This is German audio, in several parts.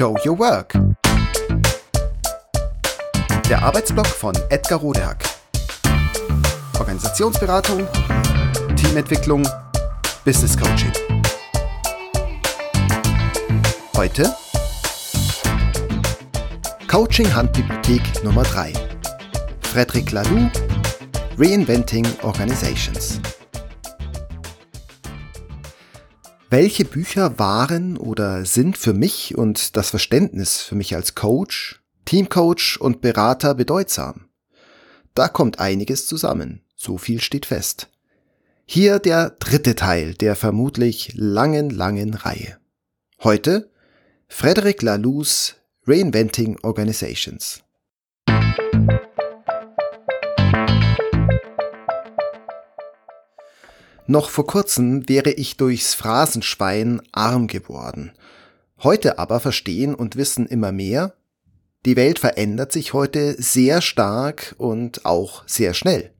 Show Your Work. Der Arbeitsblock von Edgar Rodehack. Organisationsberatung, Teamentwicklung, Business Coaching. Heute Coaching Handbibliothek Nummer 3. Frederic Laloux, Reinventing Organizations. Welche Bücher waren oder sind für mich und das Verständnis für mich als Coach, Teamcoach und Berater bedeutsam? Da kommt einiges zusammen, so viel steht fest. Hier der dritte Teil der vermutlich langen, langen Reihe. Heute Frederic Laloux Reinventing Organizations. Noch vor kurzem wäre ich durchs Phrasenschwein arm geworden. Heute aber verstehen und wissen immer mehr, die Welt verändert sich heute sehr stark und auch sehr schnell.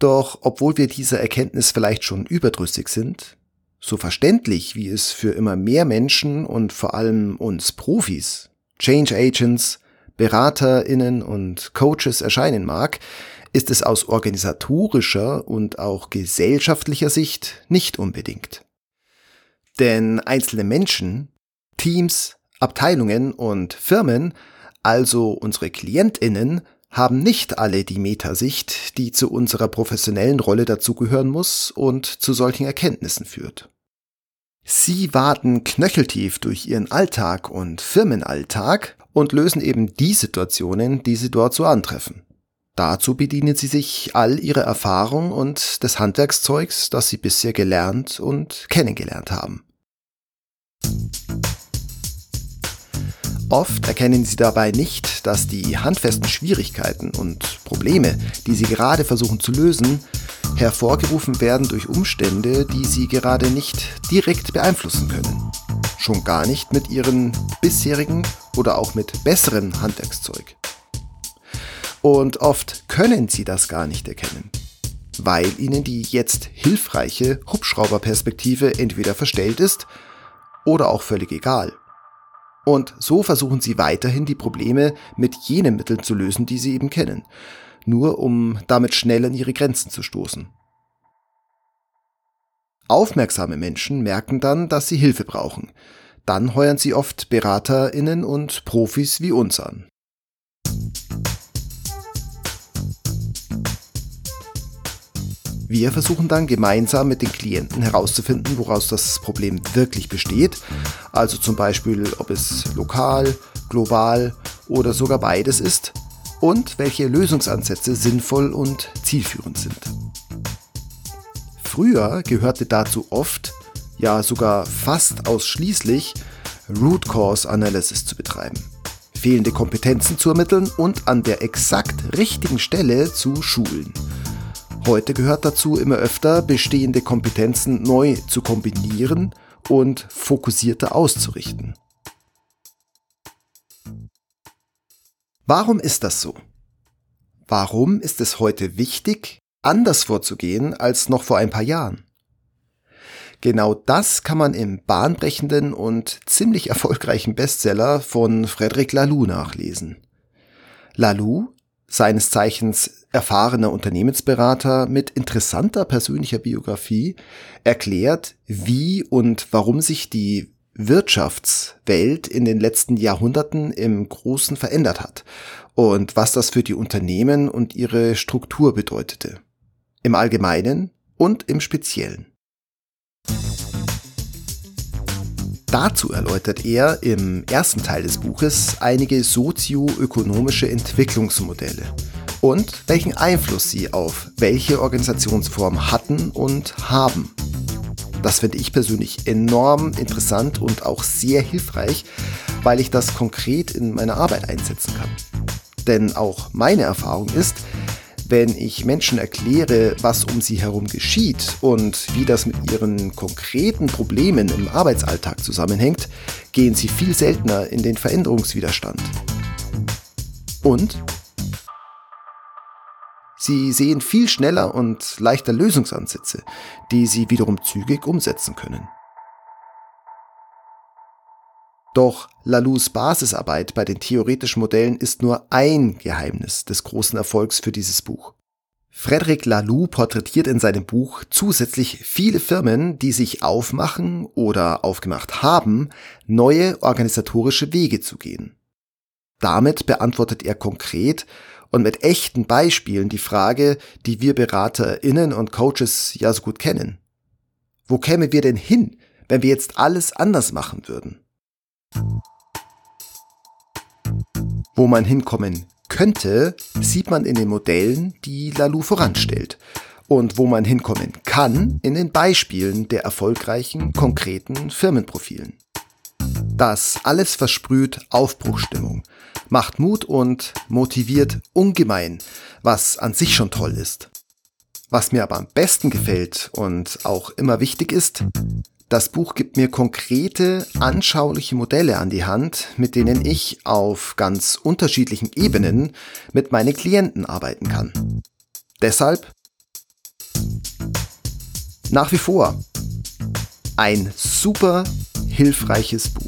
Doch obwohl wir dieser Erkenntnis vielleicht schon überdrüssig sind, so verständlich wie es für immer mehr Menschen und vor allem uns Profis, Change Agents, Beraterinnen und Coaches erscheinen mag, ist es aus organisatorischer und auch gesellschaftlicher Sicht nicht unbedingt. Denn einzelne Menschen, Teams, Abteilungen und Firmen, also unsere Klientinnen, haben nicht alle die Metasicht, die zu unserer professionellen Rolle dazugehören muss und zu solchen Erkenntnissen führt. Sie warten knöcheltief durch ihren Alltag und Firmenalltag und lösen eben die Situationen, die sie dort so antreffen. Dazu bedienen sie sich all ihrer Erfahrung und des Handwerkszeugs, das sie bisher gelernt und kennengelernt haben. Oft erkennen sie dabei nicht, dass die handfesten Schwierigkeiten und Probleme, die sie gerade versuchen zu lösen, hervorgerufen werden durch Umstände, die sie gerade nicht direkt beeinflussen können. Schon gar nicht mit ihrem bisherigen oder auch mit besseren Handwerkszeug. Und oft können sie das gar nicht erkennen, weil ihnen die jetzt hilfreiche Hubschrauberperspektive entweder verstellt ist oder auch völlig egal. Und so versuchen sie weiterhin die Probleme mit jenen Mitteln zu lösen, die sie eben kennen, nur um damit schnell an ihre Grenzen zu stoßen. Aufmerksame Menschen merken dann, dass sie Hilfe brauchen. Dann heuern sie oft Beraterinnen und Profis wie uns an. Wir versuchen dann gemeinsam mit den Klienten herauszufinden, woraus das Problem wirklich besteht. Also zum Beispiel, ob es lokal, global oder sogar beides ist und welche Lösungsansätze sinnvoll und zielführend sind. Früher gehörte dazu oft, ja sogar fast ausschließlich, Root Cause Analysis zu betreiben, fehlende Kompetenzen zu ermitteln und an der exakt richtigen Stelle zu schulen. Heute gehört dazu immer öfter, bestehende Kompetenzen neu zu kombinieren und fokussierter auszurichten. Warum ist das so? Warum ist es heute wichtig, anders vorzugehen als noch vor ein paar Jahren? Genau das kann man im bahnbrechenden und ziemlich erfolgreichen Bestseller von Frederic Laloux nachlesen. Laloux seines Zeichens erfahrener Unternehmensberater mit interessanter persönlicher Biografie, erklärt, wie und warum sich die Wirtschaftswelt in den letzten Jahrhunderten im Großen verändert hat und was das für die Unternehmen und ihre Struktur bedeutete. Im Allgemeinen und im Speziellen. Dazu erläutert er im ersten Teil des Buches einige sozioökonomische Entwicklungsmodelle und welchen Einfluss sie auf welche Organisationsform hatten und haben. Das finde ich persönlich enorm interessant und auch sehr hilfreich, weil ich das konkret in meiner Arbeit einsetzen kann. Denn auch meine Erfahrung ist, wenn ich Menschen erkläre, was um sie herum geschieht und wie das mit ihren konkreten Problemen im Arbeitsalltag zusammenhängt, gehen sie viel seltener in den Veränderungswiderstand. Und sie sehen viel schneller und leichter Lösungsansätze, die sie wiederum zügig umsetzen können. Doch Lalous Basisarbeit bei den theoretischen Modellen ist nur ein Geheimnis des großen Erfolgs für dieses Buch. Frederic Laloux porträtiert in seinem Buch zusätzlich viele Firmen, die sich aufmachen oder aufgemacht haben, neue organisatorische Wege zu gehen. Damit beantwortet er konkret und mit echten Beispielen die Frage, die wir BeraterInnen und Coaches ja so gut kennen. Wo kämen wir denn hin, wenn wir jetzt alles anders machen würden? Wo man hinkommen könnte, sieht man in den Modellen, die Lalou voranstellt. Und wo man hinkommen kann, in den Beispielen der erfolgreichen, konkreten Firmenprofilen. Das alles versprüht Aufbruchstimmung, macht Mut und motiviert ungemein, was an sich schon toll ist. Was mir aber am besten gefällt und auch immer wichtig ist, das Buch gibt mir konkrete, anschauliche Modelle an die Hand, mit denen ich auf ganz unterschiedlichen Ebenen mit meinen Klienten arbeiten kann. Deshalb nach wie vor ein super hilfreiches Buch.